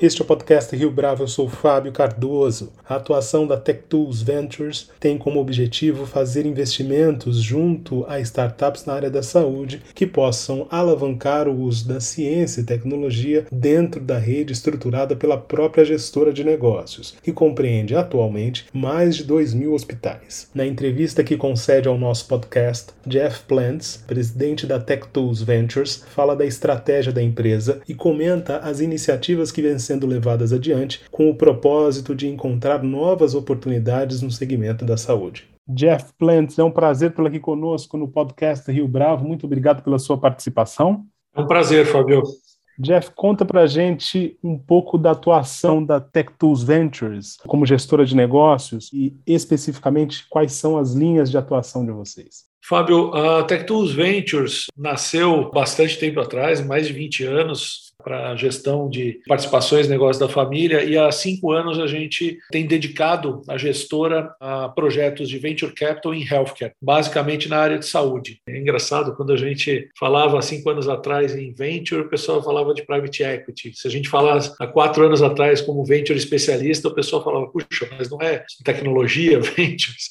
Este é o podcast Rio Bravo, eu sou Fábio Cardoso. A atuação da Tech Tools Ventures tem como objetivo fazer investimentos junto a startups na área da saúde que possam alavancar o uso da ciência e tecnologia dentro da rede estruturada pela própria gestora de negócios, que compreende atualmente mais de 2 mil hospitais. Na entrevista que concede ao nosso podcast, Jeff Plants, presidente da Tech Tools Ventures, fala da estratégia da empresa e comenta as iniciativas que vêm sendo levadas adiante com o propósito de encontrar novas oportunidades no segmento da saúde. Jeff Plants, é um prazer tê-lo aqui conosco no podcast Rio Bravo. Muito obrigado pela sua participação. É um prazer, Fábio. Jeff, conta para gente um pouco da atuação da Tech Tools Ventures como gestora de negócios e especificamente quais são as linhas de atuação de vocês. Fábio, a Tech Tools Ventures nasceu bastante tempo atrás, mais de 20 anos, para a gestão de participações negócios da família e há cinco anos a gente tem dedicado a gestora a projetos de venture capital em healthcare, basicamente na área de saúde. É engraçado quando a gente falava há cinco anos atrás em venture, o pessoal falava de private equity. Se a gente falasse há quatro anos atrás como venture especialista, o pessoal falava, puxa, mas não é tecnologia, ventures.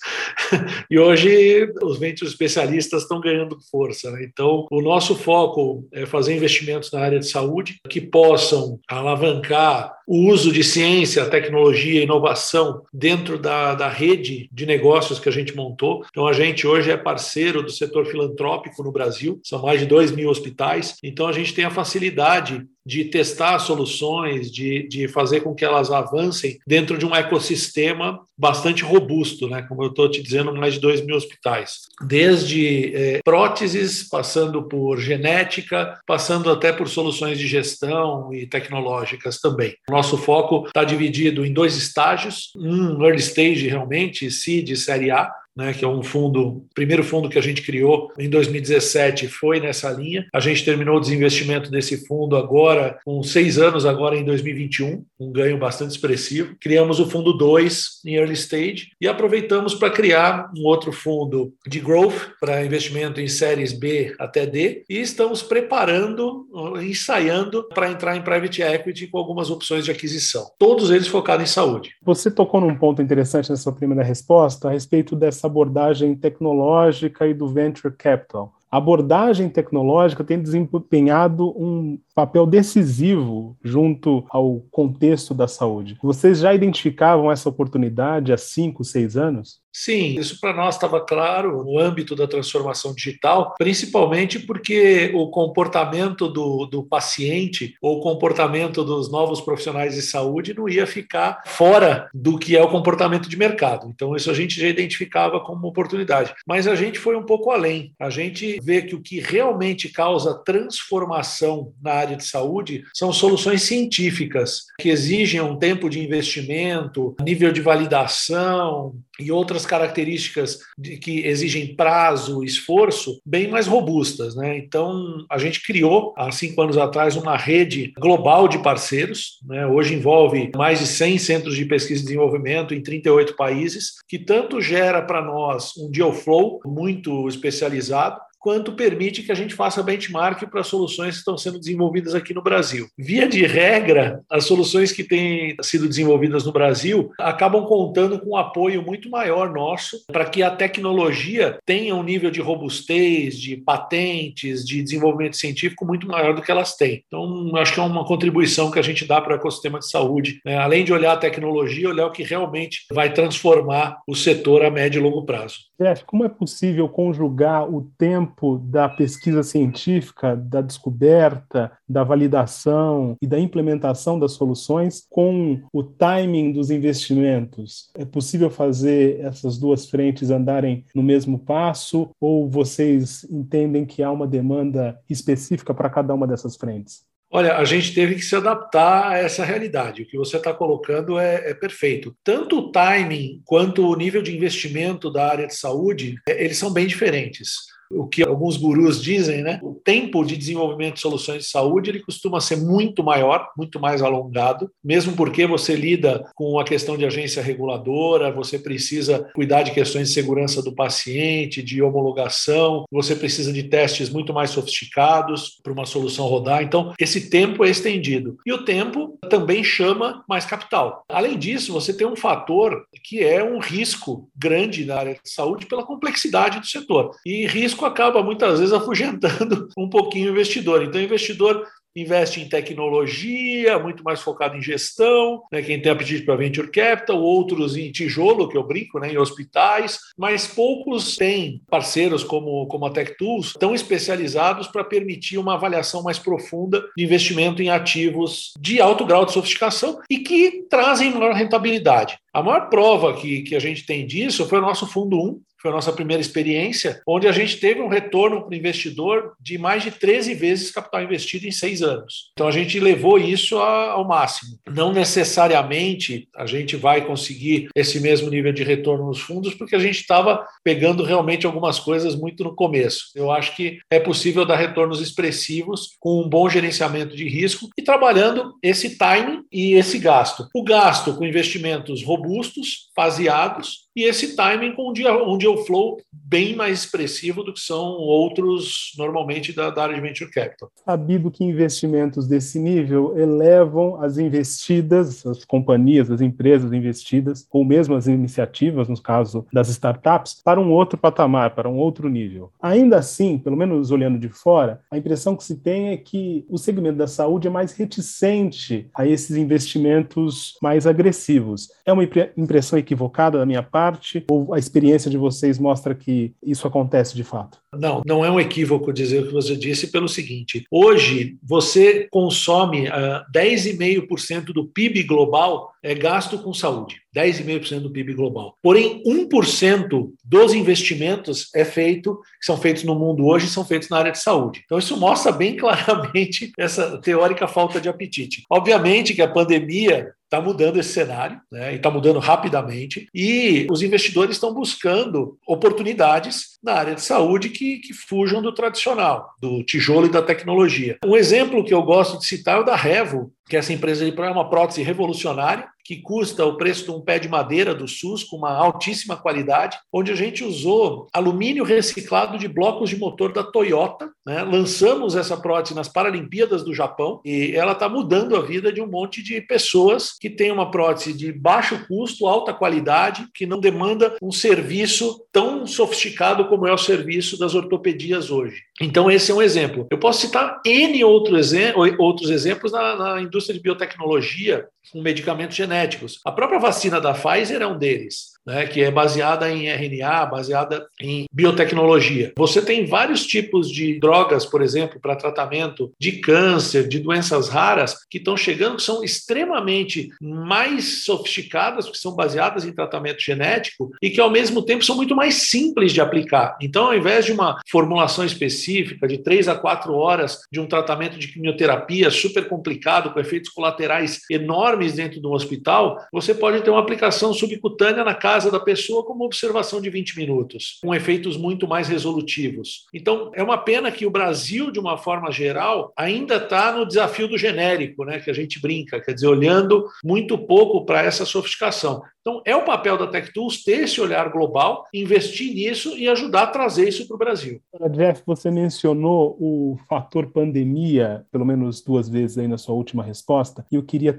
e hoje os ventures especialistas estão ganhando força. Né? Então, o nosso foco é fazer investimentos na área de saúde, que possam alavancar o uso de ciência, tecnologia inovação dentro da, da rede de negócios que a gente montou. Então, a gente hoje é parceiro do setor filantrópico no Brasil, são mais de 2 mil hospitais. Então, a gente tem a facilidade de testar soluções, de, de fazer com que elas avancem dentro de um ecossistema bastante robusto, né? como eu estou te dizendo, mais de 2 mil hospitais. Desde é, próteses, passando por genética, passando até por soluções de gestão e tecnológicas também. Nosso foco está dividido em dois estágios, um early stage realmente, seed, série A, né, que é um fundo, primeiro fundo que a gente criou em 2017 foi nessa linha. A gente terminou o desinvestimento desse fundo agora, com seis anos agora em 2021, um ganho bastante expressivo. Criamos o fundo 2 em early stage e aproveitamos para criar um outro fundo de growth para investimento em séries B até D e estamos preparando, ensaiando para entrar em private equity com algumas opções de aquisição. Todos eles focados em saúde. Você tocou num ponto interessante nessa primeira resposta a respeito dessa abordagem tecnológica e do venture capital. A abordagem tecnológica tem desempenhado um papel decisivo junto ao contexto da saúde. Vocês já identificavam essa oportunidade há cinco, seis anos? Sim, isso para nós estava claro no âmbito da transformação digital, principalmente porque o comportamento do, do paciente ou o comportamento dos novos profissionais de saúde não ia ficar fora do que é o comportamento de mercado. Então, isso a gente já identificava como oportunidade. Mas a gente foi um pouco além. A gente vê que o que realmente causa transformação na área de saúde são soluções científicas que exigem um tempo de investimento, nível de validação e outras características de, que exigem prazo, esforço, bem mais robustas. Né? Então, a gente criou, há cinco anos atrás, uma rede global de parceiros. Né? Hoje envolve mais de 100 centros de pesquisa e desenvolvimento em 38 países, que tanto gera para nós um deal flow muito especializado, quanto permite que a gente faça benchmark para soluções que estão sendo desenvolvidas aqui no Brasil. Via de regra, as soluções que têm sido desenvolvidas no Brasil acabam contando com um apoio muito maior nosso para que a tecnologia tenha um nível de robustez, de patentes, de desenvolvimento científico muito maior do que elas têm. Então, acho que é uma contribuição que a gente dá para o ecossistema de saúde, né? além de olhar a tecnologia, olhar o que realmente vai transformar o setor a médio e longo prazo. Jeff, como é possível conjugar o tempo da pesquisa científica, da descoberta, da validação e da implementação das soluções com o timing dos investimentos? É possível fazer essas duas frentes andarem no mesmo passo ou vocês entendem que há uma demanda específica para cada uma dessas frentes? Olha, a gente teve que se adaptar a essa realidade. O que você está colocando é, é, perfeito. Tanto o timing quanto o nível de investimento da área de saúde, é, eles são bem diferentes. O que alguns gurus dizem, né? O tempo de desenvolvimento de soluções de saúde ele costuma ser muito maior, muito mais alongado, mesmo porque você lida com a questão de agência reguladora, você precisa cuidar de questões de segurança do paciente, de homologação, você precisa de testes muito mais sofisticados para uma solução rodar. Então, esse tempo é estendido. E o tempo também chama mais capital. Além disso, você tem um fator que é um risco grande na área de saúde pela complexidade do setor. E risco acaba muitas vezes afugentando um pouquinho o investidor. Então, o investidor investe em tecnologia, muito mais focado em gestão, né, quem tem apetite para venture capital, outros em tijolo, que eu brinco, né, em hospitais, mas poucos têm parceiros como, como a Tech Tools tão especializados para permitir uma avaliação mais profunda de investimento em ativos de alto grau de sofisticação e que trazem maior rentabilidade. A maior prova que, que a gente tem disso foi o nosso Fundo 1, foi a nossa primeira experiência, onde a gente teve um retorno para o investidor de mais de 13 vezes capital investido em seis anos. Então a gente levou isso ao máximo. Não necessariamente a gente vai conseguir esse mesmo nível de retorno nos fundos, porque a gente estava pegando realmente algumas coisas muito no começo. Eu acho que é possível dar retornos expressivos com um bom gerenciamento de risco e trabalhando esse timing e esse gasto. O gasto com investimentos robustos, faseados, e esse timing com um dia, um deal flow bem mais expressivo do que são outros normalmente da, da área de venture capital. Sabido que investimentos desse nível elevam as investidas, as companhias, as empresas investidas, ou mesmo as iniciativas, no caso das startups, para um outro patamar, para um outro nível. Ainda assim, pelo menos olhando de fora, a impressão que se tem é que o segmento da saúde é mais reticente a esses investimentos mais agressivos. É uma impressão equivocada da minha parte? Parte ou a experiência de vocês mostra que isso acontece de fato? Não, não é um equívoco dizer o que você disse pelo seguinte: hoje você consome uh, ah, 10,5% do PIB global é gasto com saúde, 10,5% do PIB global. Porém, 1% dos investimentos é feito, são feitos no mundo hoje, são feitos na área de saúde. Então, isso mostra bem claramente essa teórica falta de apetite. Obviamente que a pandemia está mudando esse cenário, né, e está mudando rapidamente, e os investidores estão buscando oportunidades na área de saúde que, que fujam do tradicional, do tijolo e da tecnologia. Um exemplo que eu gosto de citar é o da Revo, que essa empresa é uma prótese revolucionária, que custa o preço de um pé de madeira do SUS, com uma altíssima qualidade, onde a gente usou alumínio reciclado de blocos de motor da Toyota. Né? Lançamos essa prótese nas Paralimpíadas do Japão e ela está mudando a vida de um monte de pessoas que têm uma prótese de baixo custo, alta qualidade, que não demanda um serviço tão sofisticado como é o serviço das ortopedias hoje. Então, esse é um exemplo. Eu posso citar N outros exemplos na, na indústria de biotecnologia com medicamentos genéticos. A própria vacina da Pfizer é um deles né, que é baseada em RNA, baseada em biotecnologia. Você tem vários tipos de drogas, por exemplo, para tratamento de câncer, de doenças raras, que estão chegando, que são extremamente mais sofisticadas, que são baseadas em tratamento genético e que, ao mesmo tempo, são muito mais simples de aplicar. Então, ao invés de uma formulação específica de três a quatro horas de um tratamento de quimioterapia super complicado, com efeitos colaterais enormes dentro do hospital, você pode ter uma aplicação subcutânea na casa da pessoa com uma observação de 20 minutos, com efeitos muito mais resolutivos. Então, é uma pena que o Brasil, de uma forma geral, ainda está no desafio do genérico, né, que a gente brinca, quer dizer, olhando muito pouco para essa sofisticação. Então, é o papel da TechTools ter esse olhar global, investir nisso e ajudar a trazer isso para o Brasil. Jeff, você mencionou o fator pandemia, pelo menos duas vezes aí na sua última resposta, e eu queria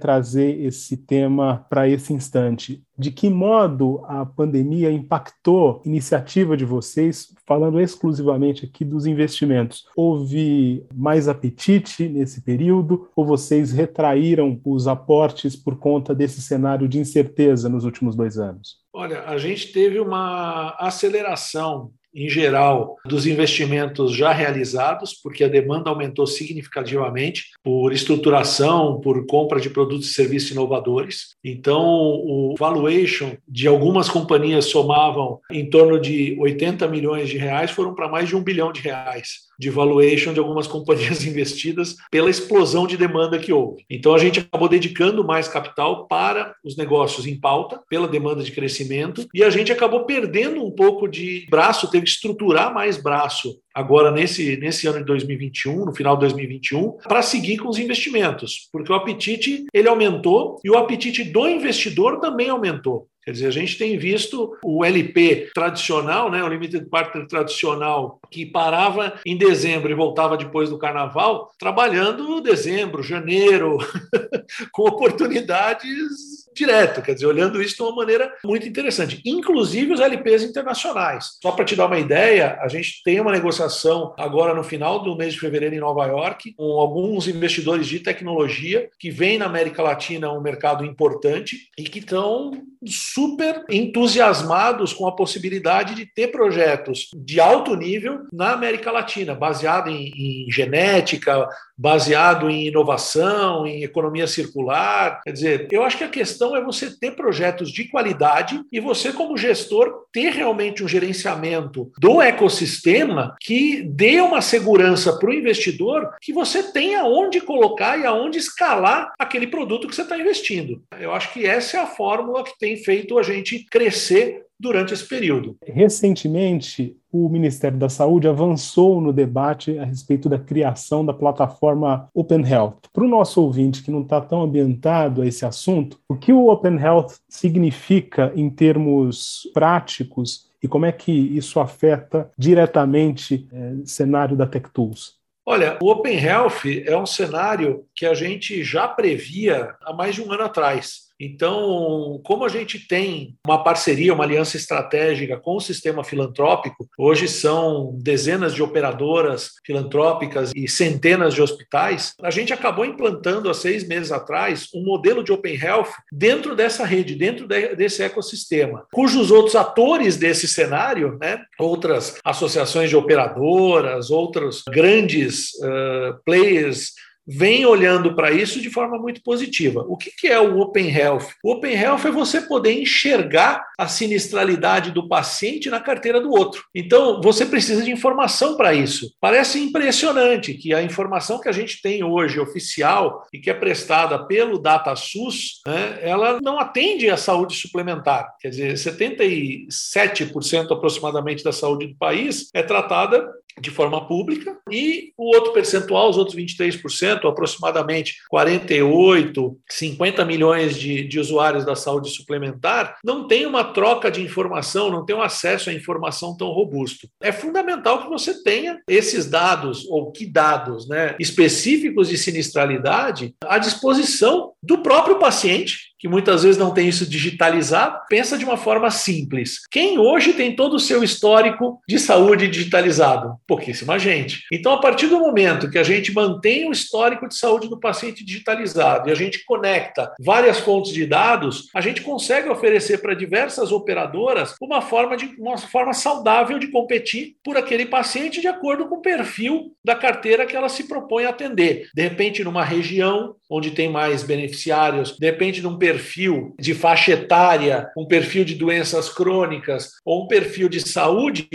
trazer esse tema para esse instante. De que modo a pandemia impactou a iniciativa de vocês, falando exclusivamente aqui dos investimentos? Houve mais apetite nesse período ou vocês retraíram os aportes por conta desse cenário de incerteza nos últimos dois anos? Olha, a gente teve uma aceleração em geral, dos investimentos já realizados, porque a demanda aumentou significativamente por estruturação, por compra de produtos e serviços inovadores. Então, o valuation de algumas companhias somavam em torno de 80 milhões de reais, foram para mais de um bilhão de reais de valuation de algumas companhias investidas pela explosão de demanda que houve. Então a gente acabou dedicando mais capital para os negócios em pauta, pela demanda de crescimento, e a gente acabou perdendo um pouco de braço, teve que estruturar mais braço agora nesse, nesse ano de 2021, no final de 2021, para seguir com os investimentos, porque o apetite ele aumentou e o apetite do investidor também aumentou. Quer dizer, a gente tem visto o LP tradicional, né, o Limited Partner tradicional, que parava em dezembro e voltava depois do carnaval, trabalhando dezembro, janeiro, com oportunidades direto, quer dizer, olhando isso de uma maneira muito interessante, inclusive os LPs internacionais. Só para te dar uma ideia, a gente tem uma negociação agora no final do mês de fevereiro em Nova York, com alguns investidores de tecnologia que vêm na América Latina um mercado importante e que estão super entusiasmados com a possibilidade de ter projetos de alto nível na América Latina, baseado em, em genética, baseado em inovação, em economia circular. Quer dizer, eu acho que a questão é você ter projetos de qualidade e você, como gestor, ter realmente um gerenciamento do ecossistema que dê uma segurança para o investidor que você tenha onde colocar e aonde escalar aquele produto que você está investindo. Eu acho que essa é a fórmula que tem feito a gente crescer durante esse período. Recentemente, o Ministério da Saúde avançou no debate a respeito da criação da plataforma Open Health. Para o nosso ouvinte que não está tão ambientado a esse assunto, o que o Open Health significa em termos práticos e como é que isso afeta diretamente é, o cenário da Tech Tools? Olha, o Open Health é um cenário que a gente já previa há mais de um ano atrás. Então, como a gente tem uma parceria, uma aliança estratégica com o sistema filantrópico, hoje são dezenas de operadoras filantrópicas e centenas de hospitais, a gente acabou implantando há seis meses atrás um modelo de Open Health dentro dessa rede, dentro desse ecossistema, cujos outros atores desse cenário, né, outras associações de operadoras, outros grandes uh, players vem olhando para isso de forma muito positiva. O que, que é o Open Health? O Open Health é você poder enxergar a sinistralidade do paciente na carteira do outro. Então, você precisa de informação para isso. Parece impressionante que a informação que a gente tem hoje, oficial, e que é prestada pelo DataSUS, né, ela não atende à saúde suplementar. Quer dizer, 77% aproximadamente da saúde do país é tratada de forma pública e o outro percentual, os outros 23%, aproximadamente 48, 50 milhões de, de usuários da saúde suplementar, não tem uma troca de informação, não tem um acesso à informação tão robusto. É fundamental que você tenha esses dados, ou que dados né, específicos de sinistralidade, à disposição do próprio paciente que muitas vezes não tem isso digitalizado, pensa de uma forma simples. Quem hoje tem todo o seu histórico de saúde digitalizado? Pouquíssima gente. Então, a partir do momento que a gente mantém o histórico de saúde do paciente digitalizado e a gente conecta várias fontes de dados, a gente consegue oferecer para diversas operadoras uma forma, de, uma forma saudável de competir por aquele paciente de acordo com o perfil da carteira que ela se propõe a atender. De repente, numa região onde tem mais beneficiários, de repente, num perfil de faixa etária, um perfil de doenças crônicas ou um perfil de saúde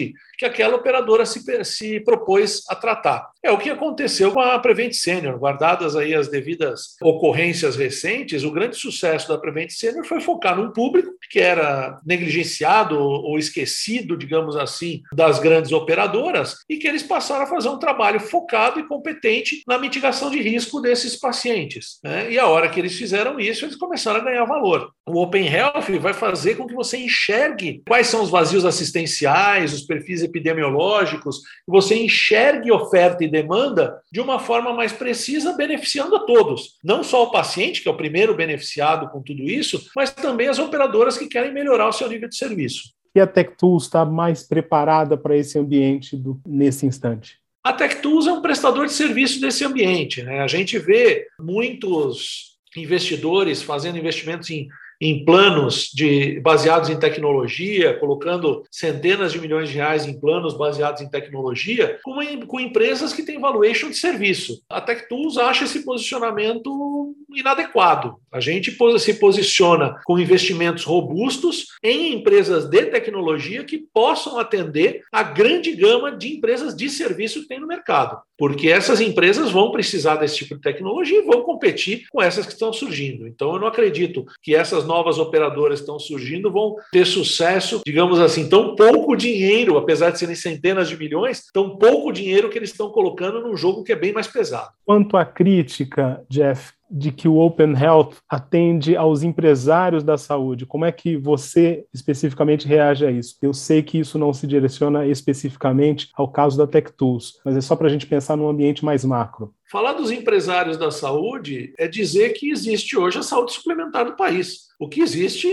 que aquela operadora se, se propôs a tratar. É o que aconteceu com a Prevent Senior, guardadas aí as devidas ocorrências recentes, o grande sucesso da Prevent Senior foi focar num público que era negligenciado ou esquecido, digamos assim, das grandes operadoras e que eles passaram a fazer um trabalho focado e competente na mitigação de risco desses pacientes. Né? E a hora que eles fizeram isso, eles começaram a ganhar valor. O Open Health vai fazer com que você enxergue quais são os vazios assistenciais, os perfis epidemiológicos, que você enxergue oferta e demanda de uma forma mais precisa, beneficiando a todos. Não só o paciente, que é o primeiro beneficiado com tudo isso, mas também as operadoras que querem melhorar o seu nível de serviço. E a TechTools está mais preparada para esse ambiente do, nesse instante? A TechTools é um prestador de serviço desse ambiente. Né? A gente vê muitos investidores fazendo investimentos em em planos de, baseados em tecnologia, colocando centenas de milhões de reais em planos baseados em tecnologia, com, com empresas que têm valuation de serviço. A TechTools acha esse posicionamento inadequado. A gente se posiciona com investimentos robustos em empresas de tecnologia que possam atender a grande gama de empresas de serviço que tem no mercado. Porque essas empresas vão precisar desse tipo de tecnologia e vão competir com essas que estão surgindo. Então, eu não acredito que essas novas operadoras estão surgindo vão ter sucesso, digamos assim, tão pouco dinheiro, apesar de serem centenas de milhões, tão pouco dinheiro que eles estão colocando num jogo que é bem mais pesado. Quanto à crítica, Jeff, de que o Open Health atende aos empresários da saúde. Como é que você especificamente reage a isso? Eu sei que isso não se direciona especificamente ao caso da Tech Tools, mas é só para a gente pensar num ambiente mais macro. Falar dos empresários da saúde é dizer que existe hoje a saúde suplementar no país. O que existe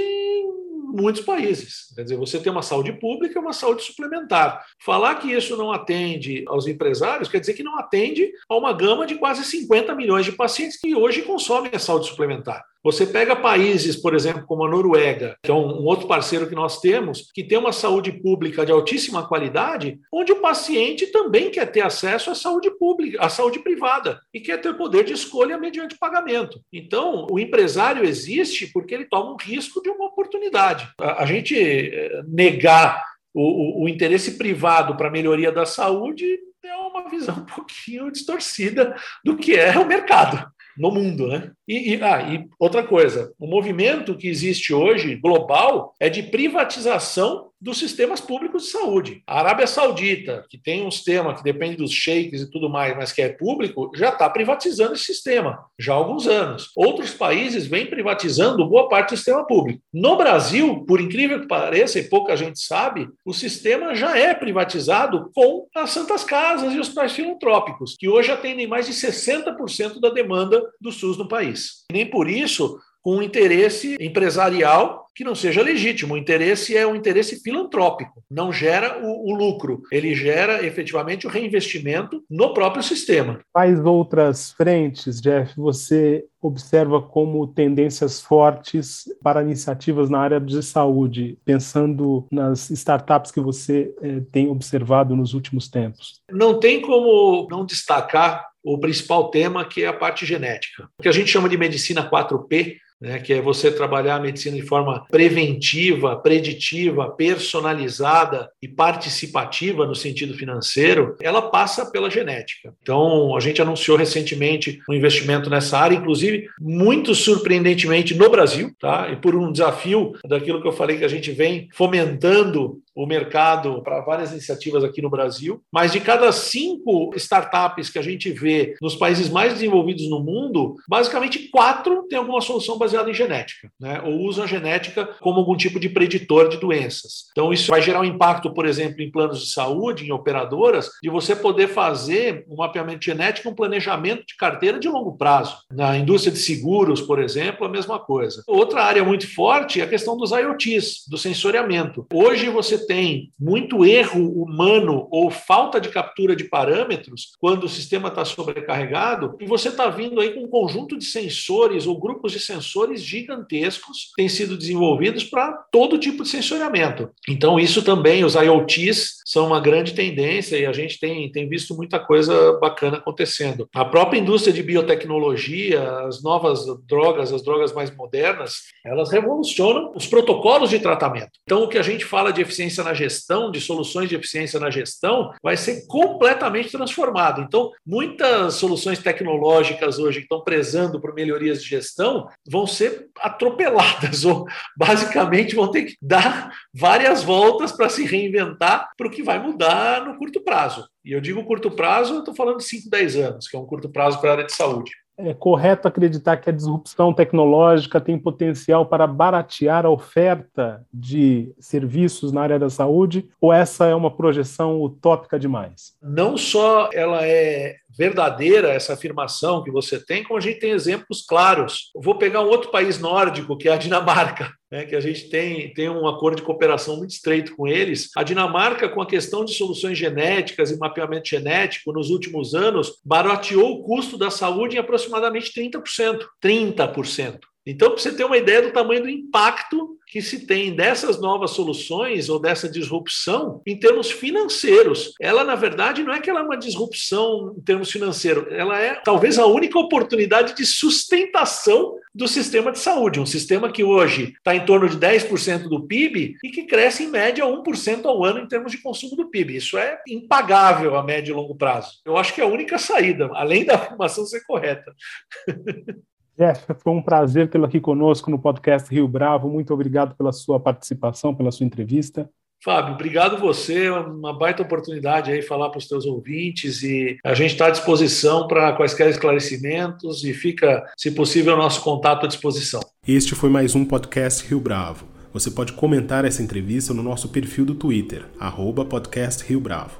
muitos países. Quer dizer, você tem uma saúde pública e uma saúde suplementar. Falar que isso não atende aos empresários quer dizer que não atende a uma gama de quase 50 milhões de pacientes que hoje consomem a saúde suplementar. Você pega países, por exemplo, como a Noruega, que é um, um, outro parceiro que nós temos, que tem uma saúde pública de altíssima qualidade, onde o paciente também quer ter acesso à saúde pública, à saúde privada, e quer ter poder de escolha mediante pagamento. Então, o empresário existe porque ele toma um risco de uma oportunidade. A, a gente eh, negar o, o, o interesse privado para a melhoria da saúde é uma visão um pouquinho distorcida do que é o mercado no mundo, né? E, e, ah, e outra coisa, o movimento que existe hoje, global, é de privatização dos sistemas públicos de saúde. A Arábia Saudita, que tem um sistema que depende dos sheiks e tudo mais, mas que é público, já está privatizando esse sistema já há alguns anos. Outros países vêm privatizando boa parte do sistema público. No Brasil, por incrível que pareça, e pouca gente sabe, o sistema já é privatizado com as santas casas e os pais filantrópicos, que hoje atendem mais de 60% da demanda do SUS no país. Nem por isso com interesse empresarial que não seja legítimo. O interesse é um interesse filantrópico, não gera o, o, lucro, ele gera efetivamente o reinvestimento no próprio sistema. Quais outras frentes, Jeff, você observa como tendências fortes para iniciativas na área de saúde, pensando nas startups que você eh, tem observado nos últimos tempos? Não tem como não destacar o principal tema, que é a parte genética. O que a gente chama de medicina 4P, né, que é você trabalhar a medicina de forma preventiva, preditiva, personalizada e participativa no sentido financeiro, ela passa pela genética. Então, a gente anunciou recentemente um investimento nessa área, inclusive muito surpreendentemente no Brasil, tá? E por um desafio daquilo que eu falei que a gente vem fomentando o mercado para várias iniciativas aqui no Brasil. Mas de cada cinco startups que a gente vê nos países mais desenvolvidos no mundo, basicamente quatro têm alguma solução baseada em genética, né? ou usam a genética como algum tipo de preditor de doenças. Então, isso vai gerar um impacto, por exemplo, em planos de saúde, em operadoras, de você poder fazer um mapeamento genético, um planejamento de carteira de longo prazo. Na indústria de seguros, por exemplo, a mesma coisa. Outra área muito forte é a questão dos IoTs, do sensoriamento. Hoje você tem muito erro humano ou falta de captura de parâmetros quando o sistema está sobrecarregado, e você está vindo aí com um conjunto de sensores ou grupos de sensores gigantescos têm sido desenvolvidos para todo tipo de sensoriamento. Então, isso também, os IoTs são uma grande tendência e a gente tem, tem visto muita coisa bacana acontecendo. A própria indústria de biotecnologia, as novas drogas, as drogas mais modernas, elas revolucionam os protocolos de tratamento. Então, o que a gente fala de eficiência na gestão, de soluções de eficiência na gestão, vai ser completamente transformado. Então, muitas soluções tecnológicas hoje que estão prezando por melhorias de gestão vão ser atropeladas, ou basicamente vão ter que dar várias voltas para se reinventar para o que vai mudar no curto prazo. E eu digo curto prazo, eu estou falando de 5, 10 anos, que é um curto prazo para a área de saúde é correto acreditar que a disrupção tecnológica tem potencial para baratear a oferta de serviços na área da saúde, ou essa é uma projeção utópica demais? Não só ela é verdadeira essa afirmação que você tem, como a gente tem exemplos claros. Eu vou pegar um outro país nórdico, que é a Dinamarca, né, que a gente tem, tem um acordo de cooperação muito estreito com eles. A Dinamarca, com a questão de soluções genéticas e mapeamento genético, nos últimos anos, barateou o custo da saúde em aproximadamente 30%. 30%. Então, para você ter uma ideia do tamanho do impacto que se tem dessas novas soluções ou dessa disrupção em termos financeiros. Ela, na verdade, não é que ela é uma disrupção em termos financeiros, ela é talvez a única oportunidade de sustentação do sistema de saúde, um sistema que hoje está em torno de 10% do PIB e que cresce em média 1% ao ano em termos de consumo do PIB. Isso é impagável a médio e longo prazo. Eu acho que é a única saída, além da afirmação ser correta. Jeff, foi um prazer tê-lo aqui conosco no podcast Rio Bravo. Muito obrigado pela sua participação, pela sua entrevista. Fábio, obrigado você, é uma baita oportunidade aí falar para os teus ouvintes e a gente está à disposição para quaisquer esclarecimentos e fica, se possível, nosso contato à disposição. Este foi mais um podcast Rio Bravo. Você pode comentar essa entrevista no nosso perfil do Twitter, arroba podcast Rio Bravo